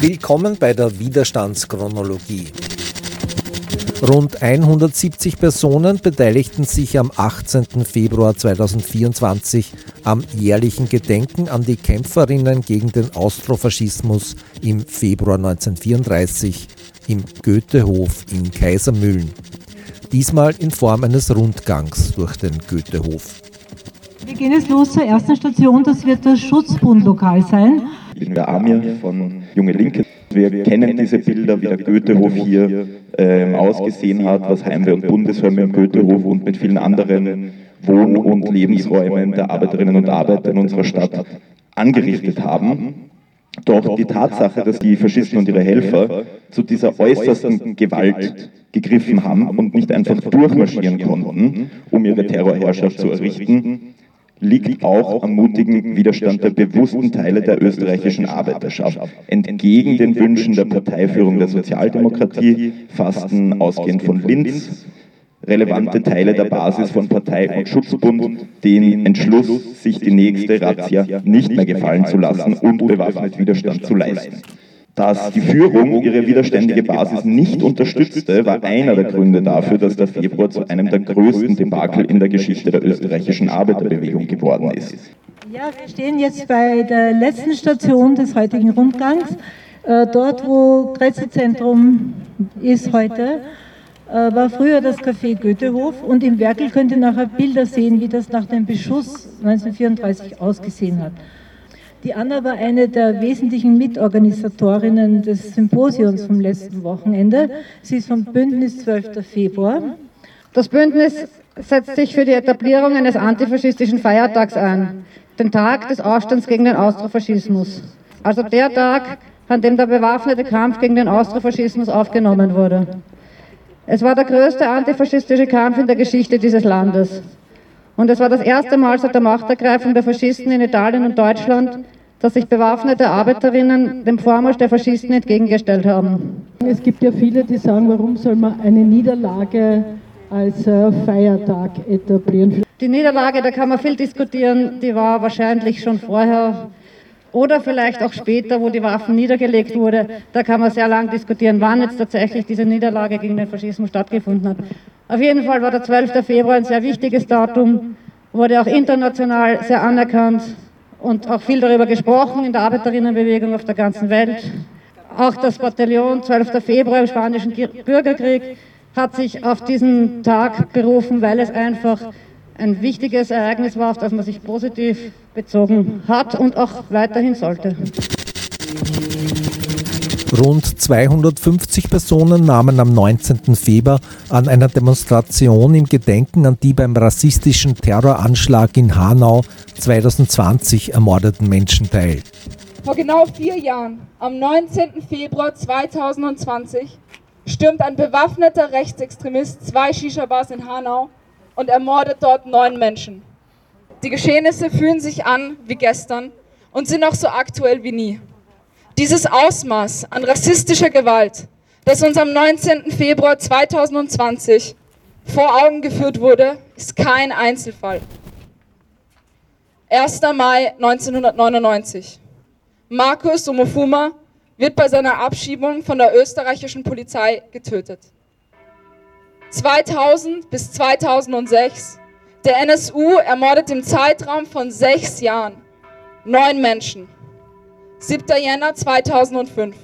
Willkommen bei der Widerstandschronologie. Rund 170 Personen beteiligten sich am 18. Februar 2024 am jährlichen Gedenken an die Kämpferinnen gegen den Austrofaschismus im Februar 1934 im Goethehof in Kaisermühlen. Diesmal in Form eines Rundgangs durch den Goethehof. Wir gehen jetzt los zur ersten Station, das wird das Schutzbundlokal sein. Bin der Amir von Junge Linke. Wir kennen diese Bilder, wie der Goethehof hier ähm, ausgesehen hat, was Heimwehr und Bundeswehr mit dem Goethehof und mit vielen anderen Wohn- und Lebensräumen der Arbeiterinnen und Arbeiter in unserer Stadt angerichtet haben. Doch die Tatsache, dass die Faschisten und ihre Helfer zu dieser äußersten Gewalt gegriffen haben und nicht einfach durchmarschieren konnten, um ihre Terrorherrschaft zu errichten, liegt auch am mutigen Widerstand der bewussten Teile der österreichischen Arbeiterschaft. Entgegen den Wünschen der Parteiführung der Sozialdemokratie fassten ausgehend von Linz relevante Teile der Basis von Partei und Schutzbund den Entschluss, sich die nächste Razzia nicht mehr gefallen zu lassen und bewaffnet Widerstand zu leisten. Dass die Führung ihre widerständige Basis nicht unterstützte, war einer der Gründe dafür, dass der Februar zu einem der größten Debakel in der Geschichte der österreichischen Arbeiterbewegung geworden ist. Ja, wir stehen jetzt bei der letzten Station des heutigen Rundgangs, äh, dort wo Grenzezentrum ist heute äh, war früher das Café Goethehof und im Werkel könnt ihr nachher Bilder sehen, wie das nach dem Beschuss 1934 ausgesehen hat. Die Anna war eine der wesentlichen Mitorganisatorinnen des Symposiums vom letzten Wochenende. Sie ist vom Bündnis 12. Februar. Das Bündnis setzt sich für die Etablierung eines antifaschistischen Feiertags ein, den Tag des Aufstands gegen den Austrofaschismus. Also der Tag, an dem der bewaffnete Kampf gegen den Austrofaschismus aufgenommen wurde. Es war der größte antifaschistische Kampf in der Geschichte dieses Landes. Und es war das erste Mal seit der Machtergreifung der Faschisten in Italien und Deutschland, dass sich bewaffnete Arbeiterinnen dem Vormarsch der Faschisten entgegengestellt haben. Es gibt ja viele, die sagen, warum soll man eine Niederlage als äh, Feiertag etablieren? Die Niederlage, da kann man viel diskutieren, die war wahrscheinlich schon vorher oder vielleicht auch später, wo die Waffen niedergelegt wurde. Da kann man sehr lang diskutieren, wann jetzt tatsächlich diese Niederlage gegen den Faschismus stattgefunden hat. Auf jeden Fall war der 12. Februar ein sehr wichtiges Datum, wurde auch international sehr anerkannt und auch viel darüber gesprochen in der Arbeiterinnenbewegung auf der ganzen Welt. Auch das Bataillon 12. Februar im Spanischen Bürgerkrieg hat sich auf diesen Tag berufen, weil es einfach ein wichtiges Ereignis war, auf das man sich positiv bezogen hat und auch weiterhin sollte. Rund 250 Personen nahmen am 19. Februar an einer Demonstration im Gedenken an die beim rassistischen Terroranschlag in Hanau 2020 ermordeten Menschen teil. Vor genau vier Jahren, am 19. Februar 2020, stürmt ein bewaffneter Rechtsextremist zwei Shisha-Bars in Hanau und ermordet dort neun Menschen. Die Geschehnisse fühlen sich an wie gestern und sind auch so aktuell wie nie. Dieses Ausmaß an rassistischer Gewalt, das uns am 19. Februar 2020 vor Augen geführt wurde, ist kein Einzelfall. 1. Mai 1999. Markus Omofuma wird bei seiner Abschiebung von der österreichischen Polizei getötet. 2000 bis 2006. Der NSU ermordet im Zeitraum von sechs Jahren neun Menschen. 7. Jänner 2005.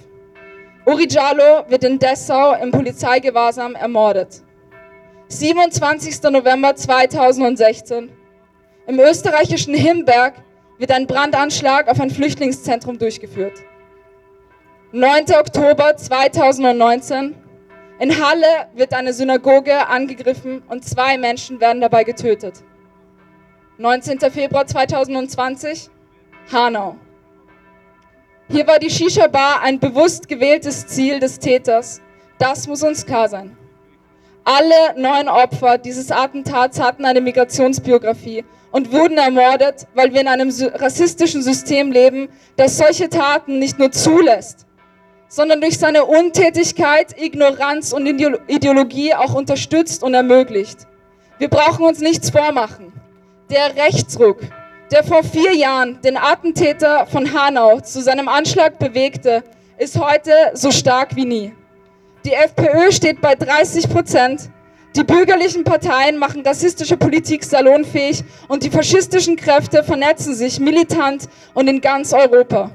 Uri Jallo wird in Dessau im Polizeigewahrsam ermordet. 27. November 2016. Im österreichischen Himberg wird ein Brandanschlag auf ein Flüchtlingszentrum durchgeführt. 9. Oktober 2019. In Halle wird eine Synagoge angegriffen und zwei Menschen werden dabei getötet. 19. Februar 2020, Hanau. Hier war die Shisha-Bar ein bewusst gewähltes Ziel des Täters. Das muss uns klar sein. Alle neun Opfer dieses Attentats hatten eine Migrationsbiografie und wurden ermordet, weil wir in einem rassistischen System leben, das solche Taten nicht nur zulässt, sondern durch seine Untätigkeit, Ignoranz und Ideologie auch unterstützt und ermöglicht. Wir brauchen uns nichts vormachen. Der Rechtsruck, der vor vier Jahren den Attentäter von Hanau zu seinem Anschlag bewegte, ist heute so stark wie nie. Die FPÖ steht bei 30 Prozent. Die bürgerlichen Parteien machen rassistische Politik salonfähig und die faschistischen Kräfte vernetzen sich militant und in ganz Europa.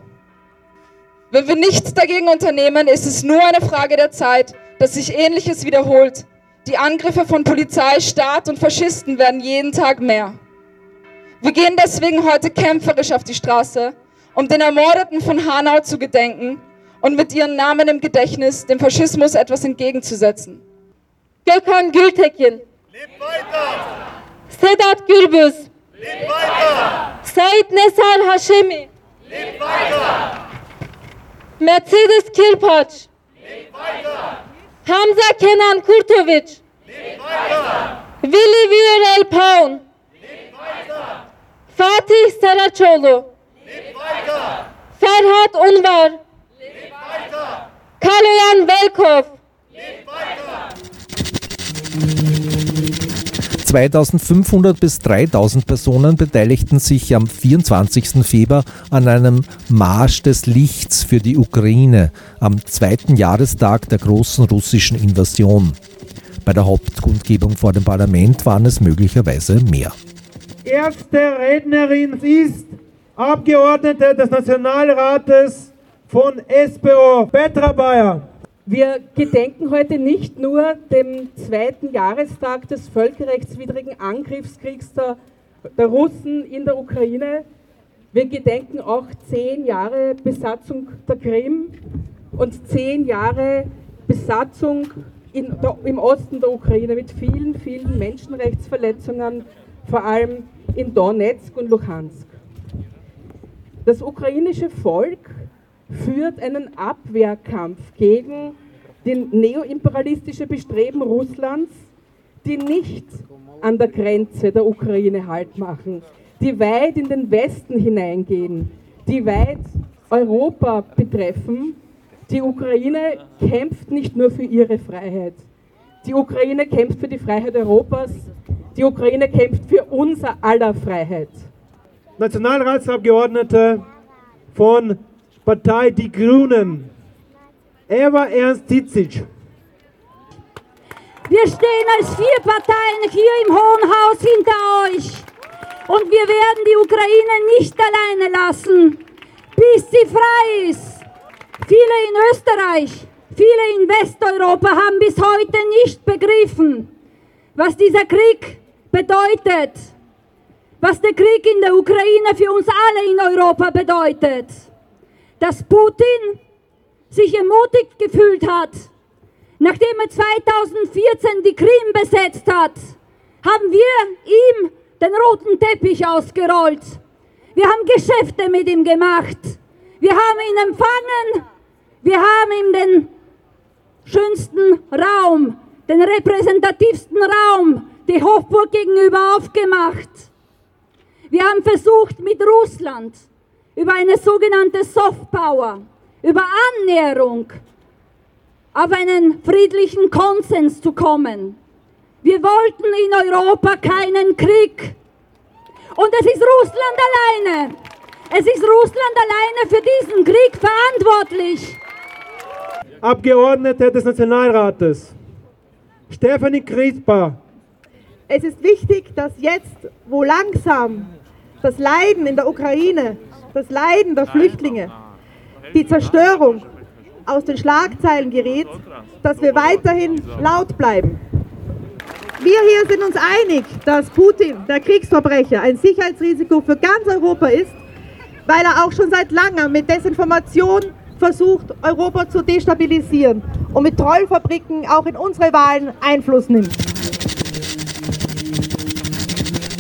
Wenn wir nichts dagegen unternehmen, ist es nur eine Frage der Zeit, dass sich Ähnliches wiederholt. Die Angriffe von Polizei, Staat und Faschisten werden jeden Tag mehr. Wir gehen deswegen heute kämpferisch auf die Straße, um den Ermordeten von Hanau zu gedenken und mit ihren Namen im Gedächtnis dem Faschismus etwas entgegenzusetzen. Gökhan Gültekin. Leb weiter! Sedat Gürbüz. Leb weiter! Said Nesal Hashemi. Leb weiter! Mercedes Kirpac. Leb weiter! Hamza Kenan Kurtovic. Leb weiter! Willi Viorel Paun. Fatih Saraçoğlu. Ferhat Unvar. Kaloyan Velkov. Leb weiter! 2500 bis 3000 Personen beteiligten sich am 24. Februar an einem Marsch des Lichts für die Ukraine am zweiten Jahrestag der großen russischen Invasion. Bei der Hauptkundgebung vor dem Parlament waren es möglicherweise mehr. Erste Rednerin ist Abgeordnete des Nationalrates von SPO, Petra Bayer. Wir gedenken heute nicht nur dem zweiten Jahrestag des völkerrechtswidrigen Angriffskriegs der, der, Russen in der Ukraine, wir gedenken auch zehn Jahre Besatzung der Krim und zehn Jahre Besatzung in, im Osten der Ukraine mit vielen, vielen Menschenrechtsverletzungen, vor allem in Donetsk und Luhansk. Das ukrainische Volk führt einen Abwehrkampf gegen den neoimperialistische Bestreben Russlands, die nicht an der Grenze der Ukraine Halt machen, die weit in den Westen hineingehen, die weit Europa betreffen. Die Ukraine kämpft nicht nur für ihre Freiheit. Die Ukraine kämpft für die Freiheit Europas. Die Ukraine kämpft für unser aller Freiheit. Nationalratsabgeordnete von Partei Die Grünen, Eva Ernst-Titzic. Wir stehen als vier Parteien hier im Hohen Haus hinter euch. Und wir werden die Ukraine nicht alleine lassen, bis sie frei ist. Viele in Österreich, viele in Westeuropa haben bis heute nicht begriffen, was dieser Krieg bedeutet, was der Krieg in der Ukraine für uns alle in Europa bedeutet dass Putin sich ermutigt gefühlt hat. Nachdem er 2014 die Krim besetzt hat, haben wir ihm den roten Teppich ausgerollt. Wir haben Geschäfte mit ihm gemacht. Wir haben ihn empfangen. Wir haben ihm den schönsten Raum, den repräsentativsten Raum, die Hofburg gegenüber aufgemacht. Wir haben versucht, mit Russland über eine sogenannte Softpower, über Annäherung auf einen friedlichen Konsens zu kommen. Wir wollten in Europa keinen Krieg. Und es ist Russland alleine. Es ist Russland alleine für diesen Krieg verantwortlich. Abgeordnete des Nationalrates, Stefanie Kriesper. Es ist wichtig, dass jetzt, wo langsam das Leiden in der Ukraine das Leiden der Flüchtlinge, die Zerstörung aus den Schlagzeilen gerät, dass wir weiterhin laut bleiben. Wir hier sind uns einig, dass Putin, der Kriegsverbrecher, ein Sicherheitsrisiko für ganz Europa ist, weil er auch schon seit langem mit Desinformation versucht, Europa zu destabilisieren und mit Trollfabriken auch in unsere Wahlen Einfluss nimmt.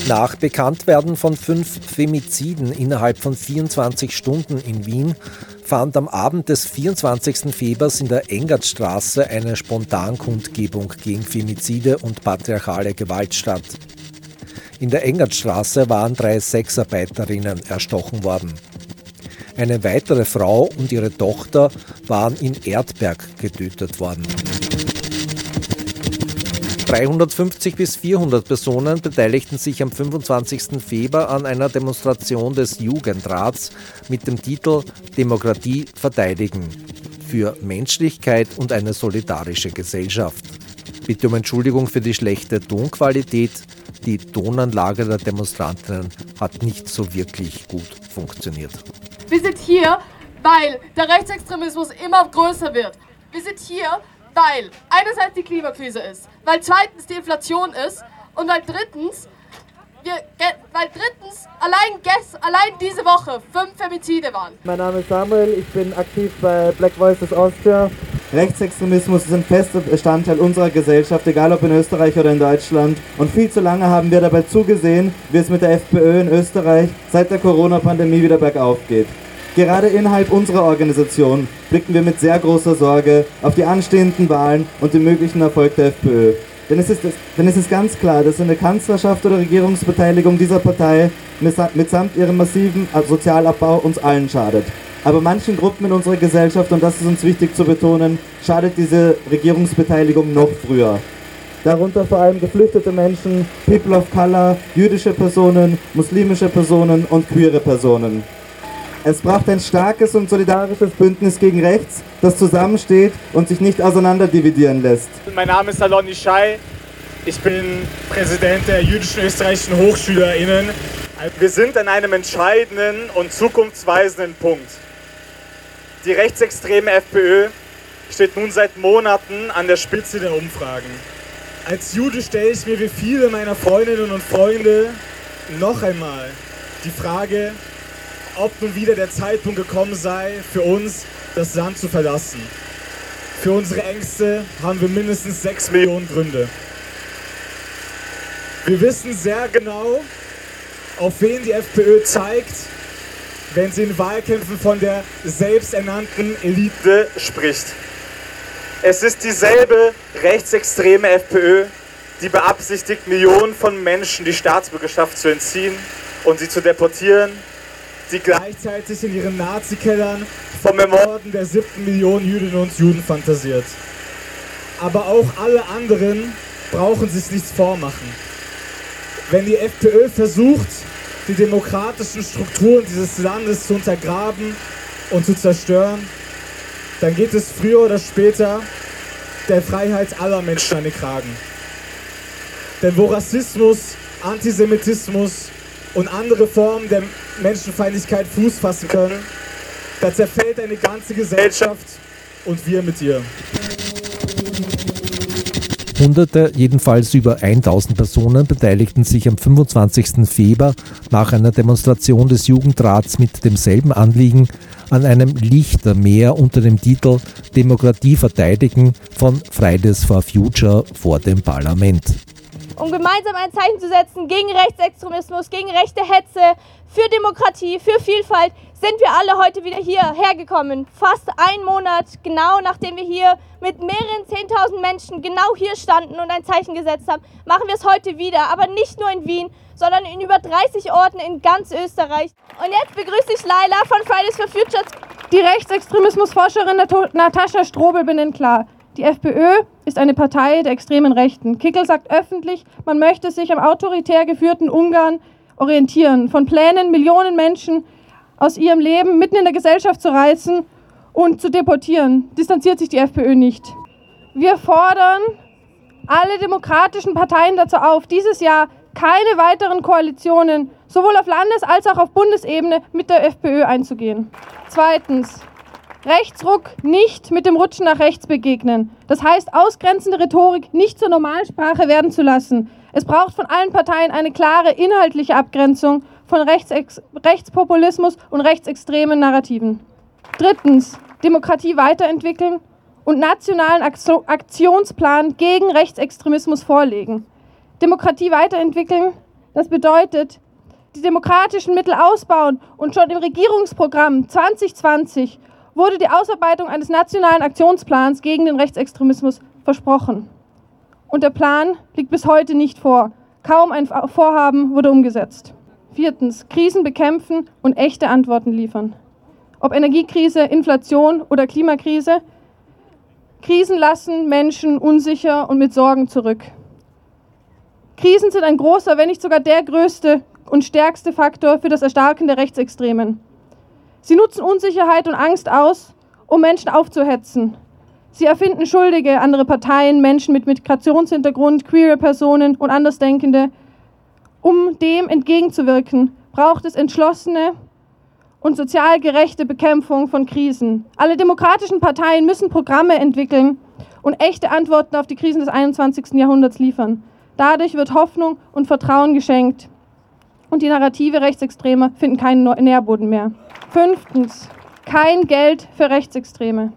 Nach Bekanntwerden von fünf Femiziden innerhalb von 24 Stunden in Wien fand am Abend des 24. Februars in der Engertstraße eine Spontankundgebung gegen Femizide und patriarchale Gewalt statt. In der Engertstraße waren drei Sexarbeiterinnen erstochen worden. Eine weitere Frau und ihre Tochter waren in Erdberg getötet worden. 350 bis 400 Personen beteiligten sich am 25. Februar an einer Demonstration des Jugendrats mit dem Titel Demokratie verteidigen. für Menschlichkeit und eine solidarische Gesellschaft. Bitte um Entschuldigung für die schlechte Tonqualität. Die Tonanlage der Demonstrantinnen hat nicht so wirklich gut funktioniert. Wir sind hier, weil der Rechtsextremismus immer größer wird. Wir sind hier, weil einerseits die Klimakrise ist, weil zweitens die Inflation ist und weil drittens wir, weil drittens allein, gest, allein diese Woche fünf Femizide waren. Mein Name ist Samuel, ich bin aktiv bei Black Voices Austria. Rechtsextremismus ist ein fester Bestandteil unserer Gesellschaft, egal ob in Österreich oder in Deutschland. Und viel zu lange haben wir dabei zugesehen, wie es mit der FPÖ in Österreich seit der Corona-Pandemie wieder bergauf geht. Gerade innerhalb unserer Organisation blicken wir mit sehr großer Sorge auf die anstehenden Wahlen und den möglichen Erfolg der FPÖ. Denn es, ist, denn es ist ganz klar, dass eine Kanzlerschaft oder Regierungsbeteiligung dieser Partei mitsamt ihrem massiven Sozialabbau uns allen schadet. Aber manchen Gruppen in unserer Gesellschaft, und das ist uns wichtig zu betonen, schadet diese Regierungsbeteiligung noch früher. Darunter vor allem geflüchtete Menschen, People of Color, jüdische Personen, muslimische Personen und queere Personen. Es braucht ein starkes und solidarisches Bündnis gegen rechts, das zusammensteht und sich nicht auseinanderdividieren lässt. Mein Name ist Alon Ishai. Ich bin Präsident der jüdischen österreichischen HochschülerInnen. Wir sind an einem entscheidenden und zukunftsweisenden Punkt. Die rechtsextreme FPÖ steht nun seit Monaten an der Spitze der Umfragen. Als Jude stelle ich mir wie viele meiner Freundinnen und Freunde noch einmal die Frage, ob nun wieder der Zeitpunkt gekommen sei, für uns das Land zu verlassen. Für unsere Ängste haben wir mindestens 6 Millionen Gründe. Wir wissen sehr genau, auf wen die FPÖ zeigt, wenn sie in Wahlkämpfen von der selbsternannten Elite spricht. Es ist dieselbe rechtsextreme FPÖ, die beabsichtigt, Millionen von Menschen die Staatsbürgerschaft zu entziehen und sie zu deportieren die gleichzeitig in ihren Nazi-Kellern vom Ermorden der siebten Million Jüdinnen und Juden fantasiert. Aber auch alle anderen brauchen sich nichts vormachen. Wenn die FPÖ versucht, die demokratischen Strukturen dieses Landes zu untergraben und zu zerstören, dann geht es früher oder später der Freiheit aller Menschen an den Kragen. Denn wo Rassismus, Antisemitismus und andere Formen der Menschenfeindlichkeit Fuß fassen können, da zerfällt eine ganze Gesellschaft und wir mit ihr. Hunderte, jedenfalls über 1000 Personen beteiligten sich am 25. Februar nach einer Demonstration des Jugendrats mit demselben Anliegen an einem Lichtermeer unter dem Titel Demokratie verteidigen von Fridays for Future vor dem Parlament um gemeinsam ein Zeichen zu setzen gegen Rechtsextremismus, gegen rechte Hetze, für Demokratie, für Vielfalt, sind wir alle heute wieder hierher gekommen. Fast ein Monat, genau nachdem wir hier mit mehreren 10.000 Menschen genau hier standen und ein Zeichen gesetzt haben, machen wir es heute wieder. Aber nicht nur in Wien, sondern in über 30 Orten in ganz Österreich. Und jetzt begrüße ich Laila von Fridays for Future. Die Rechtsextremismusforscherin Natascha Strobel benennt klar, die FPÖ ist eine Partei der extremen Rechten. Kickel sagt öffentlich, man möchte sich am autoritär geführten Ungarn orientieren, von Plänen, Millionen Menschen aus ihrem Leben mitten in der Gesellschaft zu reißen und zu deportieren. Distanziert sich die FPÖ nicht. Wir fordern alle demokratischen Parteien dazu auf, dieses Jahr keine weiteren Koalitionen sowohl auf Landes- als auch auf Bundesebene mit der FPÖ einzugehen. Zweitens, Rechtsruck nicht mit dem Rutschen nach rechts begegnen. Das heißt, ausgrenzende Rhetorik nicht zur Normalsprache werden zu lassen. Es braucht von allen Parteien eine klare inhaltliche Abgrenzung von Rechtsex Rechtspopulismus und rechtsextremen Narrativen. Drittens, Demokratie weiterentwickeln und nationalen Aktionsplan gegen Rechtsextremismus vorlegen. Demokratie weiterentwickeln, das bedeutet, die demokratischen Mittel ausbauen und schon im Regierungsprogramm 2020 wurde die Ausarbeitung eines nationalen Aktionsplans gegen den Rechtsextremismus versprochen. Und der Plan liegt bis heute nicht vor. Kaum ein Vorhaben wurde umgesetzt. Viertens, Krisen bekämpfen und echte Antworten liefern. Ob Energiekrise, Inflation oder Klimakrise, Krisen lassen Menschen unsicher und mit Sorgen zurück. Krisen sind ein großer, wenn nicht sogar der größte und stärkste Faktor für das Erstarken der Rechtsextremen. Sie nutzen Unsicherheit und Angst aus, um Menschen aufzuhetzen. Sie erfinden Schuldige, andere Parteien, Menschen mit Migrationshintergrund, queere Personen und Andersdenkende. Um dem entgegenzuwirken, braucht es entschlossene und sozial gerechte Bekämpfung von Krisen. Alle demokratischen Parteien müssen Programme entwickeln und echte Antworten auf die Krisen des 21. Jahrhunderts liefern. Dadurch wird Hoffnung und Vertrauen geschenkt und die Narrative Rechtsextremer finden keinen Nährboden mehr. Fünftens, kein Geld für Rechtsextreme.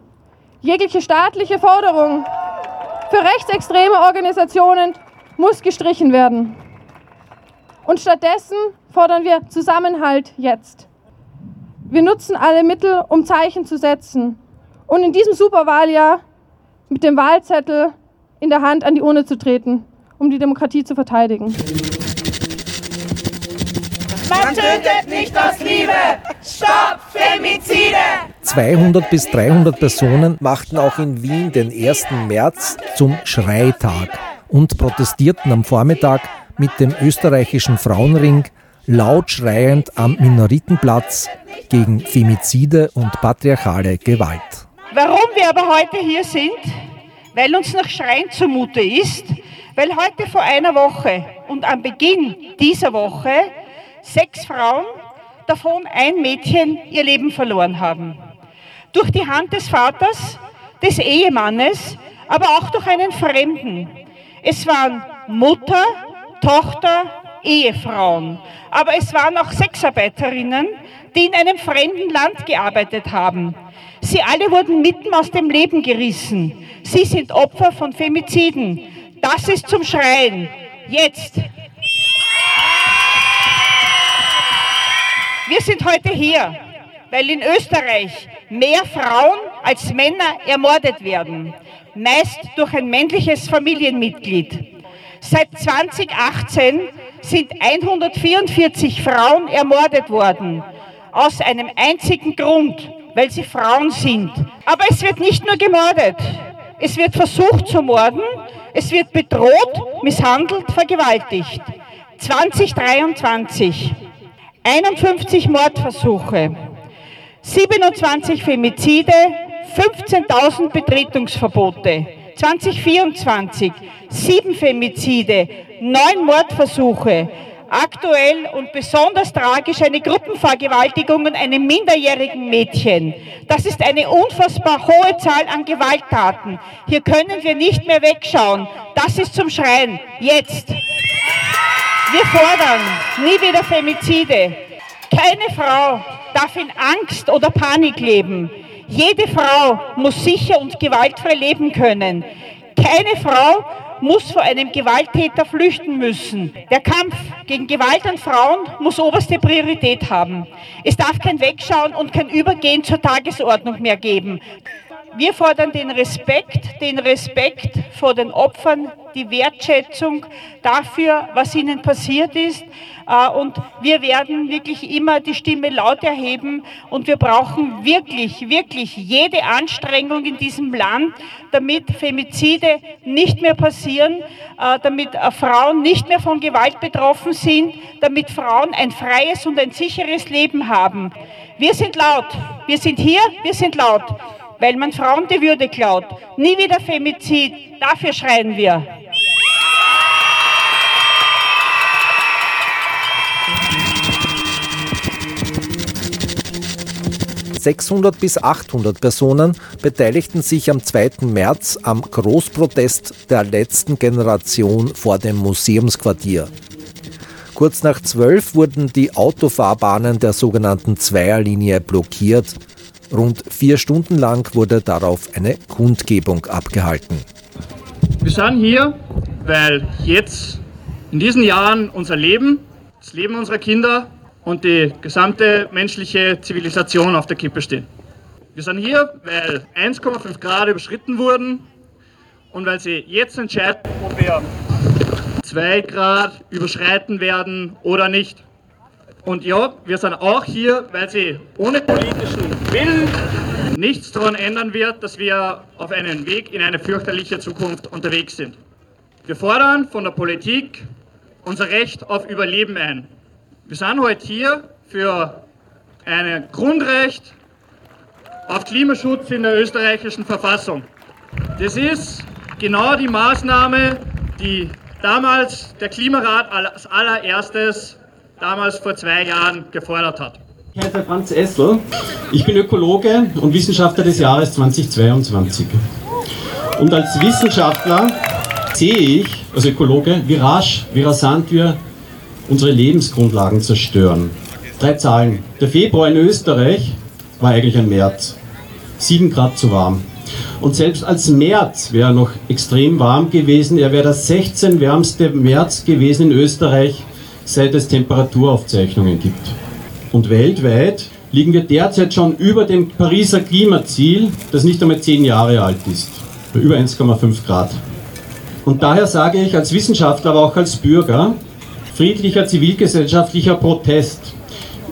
Jegliche staatliche Forderung für rechtsextreme Organisationen muss gestrichen werden. Und stattdessen fordern wir Zusammenhalt jetzt. Wir nutzen alle Mittel, um Zeichen zu setzen und in diesem Superwahljahr mit dem Wahlzettel in der Hand an die Urne zu treten, um die Demokratie zu verteidigen. Man tötet nicht aus Liebe. Stopp Femizide. 200 bis 300 Personen machten auch in Wien den 1. März zum Schreitag und protestierten am Vormittag mit dem österreichischen Frauenring laut schreiend am Minoritenplatz gegen Femizide und patriarchale Gewalt. Warum wir aber heute hier sind, weil uns nach Schreien zumute ist, weil heute vor einer Woche und am Beginn dieser Woche sechs Frauen, davon ein Mädchen, ihr Leben verloren haben. Durch die Hand des Vaters, des Ehemannes, aber auch durch einen Fremden. Es waren Mutter, Tochter, Ehefrauen, aber es waren auch Sexarbeiterinnen, die in einem fremden Land gearbeitet haben. Sie alle wurden mitten aus dem Leben gerissen. Sie sind Opfer von Femiziden. Das ist zum Schreien. Jetzt. Wir sind heute hier, weil in Österreich mehr Frauen als Männer ermordet werden, meist durch ein männliches Familienmitglied. Seit 2018 sind 144 Frauen ermordet worden, aus einem einzigen Grund, weil sie Frauen sind. Aber es wird nicht nur gemordet, es wird versucht zu morden, es wird bedroht, misshandelt, vergewaltigt. 2023 51 Mordversuche, 27 Femizide, 15.000 Betretungsverbote. 2024 7 Femizide, 9 Mordversuche. Aktuell und besonders tragisch eine Gruppenvergewaltigung an einem minderjährigen Mädchen. Das ist eine unfassbar hohe Zahl an Gewalttaten. Hier können wir nicht mehr wegschauen. Das ist zum Schreien. Jetzt. Wir fordern nie wieder Femizide. Keine Frau darf in Angst oder Panik leben. Jede Frau muss sicher und gewaltfrei leben können. Keine Frau muss vor einem Gewalttäter flüchten müssen. Der Kampf gegen Gewalt an Frauen muss oberste Priorität haben. Es darf kein Wegschauen und kein Übergehen zur Tagesordnung mehr geben. Wir fordern den Respekt, den Respekt vor den Opfern, die Wertschätzung dafür, was ihnen passiert ist. Äh, und wir werden wirklich immer die Stimme laut erheben und wir brauchen wirklich, wirklich jede Anstrengung in diesem Land, damit Femizide nicht mehr passieren, äh, damit äh, Frauen nicht mehr von Gewalt betroffen sind, damit Frauen ein freies und ein sicheres Leben haben. Wir sind laut, wir sind hier, wir sind laut weil man Frauen die Würde klaut. Nie wieder Femizid, dafür schreien wir. ...600 bis 800 Personen beteiligten sich am 2. März am Großprotest der letzten Generation vor dem Museumsquartier. Kurz nach zwölf wurden die Autofahrbahnen der sogenannten Zweierlinie blockiert. Rund vier Stunden lang wurde darauf eine Kundgebung abgehalten. Wir sind hier, weil jetzt in diesen Jahren unser Leben, das Leben unserer Kinder und die gesamte menschliche Zivilisation auf der Kippe stehen. Wir sind hier, weil 1,5 Grad überschritten wurden und weil sie jetzt entscheiden, ob wir 2 Grad überschreiten werden oder nicht. Und ja, wir sind auch hier, weil sie ohne politischen Willen nichts daran ändern wird, dass wir auf einen Weg in eine fürchterliche Zukunft unterwegs sind. Wir fordern von der Politik unser Recht auf Überleben ein. Wir sind heute hier für ein Grundrecht auf Klimaschutz in der österreichischen Verfassung. Das ist genau die Maßnahme, die damals der Klimarat als allererstes, damals vor zwei Jahren, gefordert hat. Ich heiße Franz Essel, ich bin Ökologe und Wissenschaftler des Jahres 2022. Und als Wissenschaftler sehe ich, als Ökologe, wie rasch, wie rasant wir unsere Lebensgrundlagen zerstören. Drei Zahlen. Der Februar in Österreich war eigentlich ein März. 7 Grad zu warm. Und selbst als März wäre er noch extrem warm gewesen. Er wäre der 16 wärmste März gewesen in Österreich, seit es Temperaturaufzeichnungen gibt. Und weltweit liegen wir derzeit schon über dem Pariser Klimaziel, das nicht einmal 10 Jahre alt ist. Über 1,5 Grad. Und daher sage ich als Wissenschaftler, aber auch als Bürger, friedlicher zivilgesellschaftlicher Protest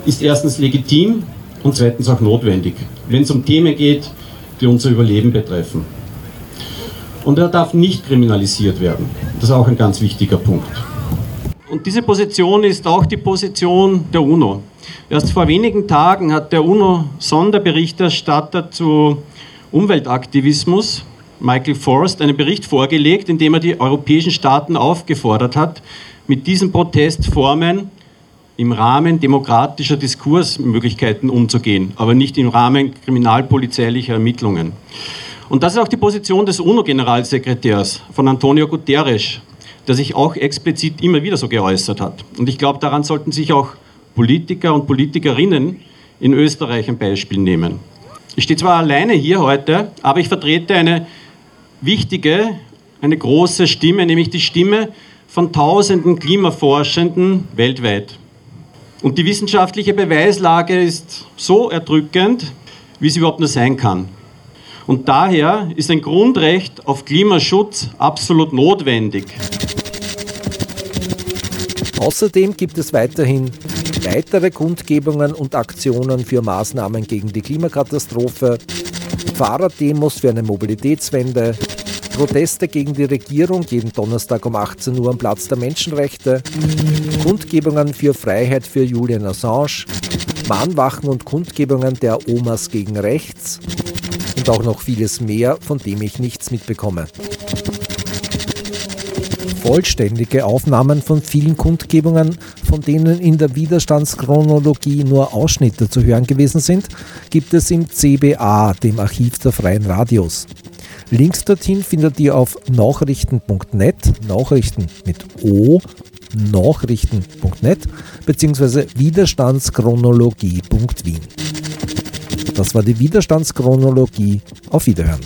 ist erstens legitim und zweitens auch notwendig, wenn es um Themen geht, die unser Überleben betreffen. Und er darf nicht kriminalisiert werden. Das ist auch ein ganz wichtiger Punkt. Und diese Position ist auch die Position der UNO. Erst vor wenigen Tagen hat der UNO-Sonderberichterstatter zu Umweltaktivismus, Michael Forst, einen Bericht vorgelegt, in dem er die europäischen Staaten aufgefordert hat, mit diesen Protestformen im Rahmen demokratischer Diskursmöglichkeiten umzugehen, aber nicht im Rahmen kriminalpolizeilicher Ermittlungen. Und das ist auch die Position des UNO-Generalsekretärs von Antonio Guterres, der sich auch explizit immer wieder so geäußert hat. Und ich glaube, daran sollten sich auch Politiker und Politikerinnen in Österreich ein Beispiel nehmen. Ich stehe zwar alleine hier heute, aber ich vertrete eine wichtige, eine große Stimme, nämlich die Stimme von tausenden Klimaforschenden weltweit. Und die wissenschaftliche Beweislage ist so erdrückend, wie sie überhaupt nur sein kann. Und daher ist ein Grundrecht auf Klimaschutz absolut notwendig. Außerdem gibt es weiterhin weitere Kundgebungen und Aktionen für Maßnahmen gegen die Klimakatastrophe, Fahrraddemos für eine Mobilitätswende, Proteste gegen die Regierung jeden Donnerstag um 18 Uhr am Platz der Menschenrechte, Kundgebungen für Freiheit für Julian Assange, Mahnwachen und Kundgebungen der Omas gegen Rechts und auch noch vieles mehr, von dem ich nichts mitbekomme. Vollständige Aufnahmen von vielen Kundgebungen, von denen in der Widerstandschronologie nur Ausschnitte zu hören gewesen sind, gibt es im CBA, dem Archiv der Freien Radios. Links dorthin findet ihr auf nachrichten.net, Nachrichten mit O, nachrichten.net bzw. widerstandschronologie.wien. Das war die Widerstandschronologie. Auf Wiederhören.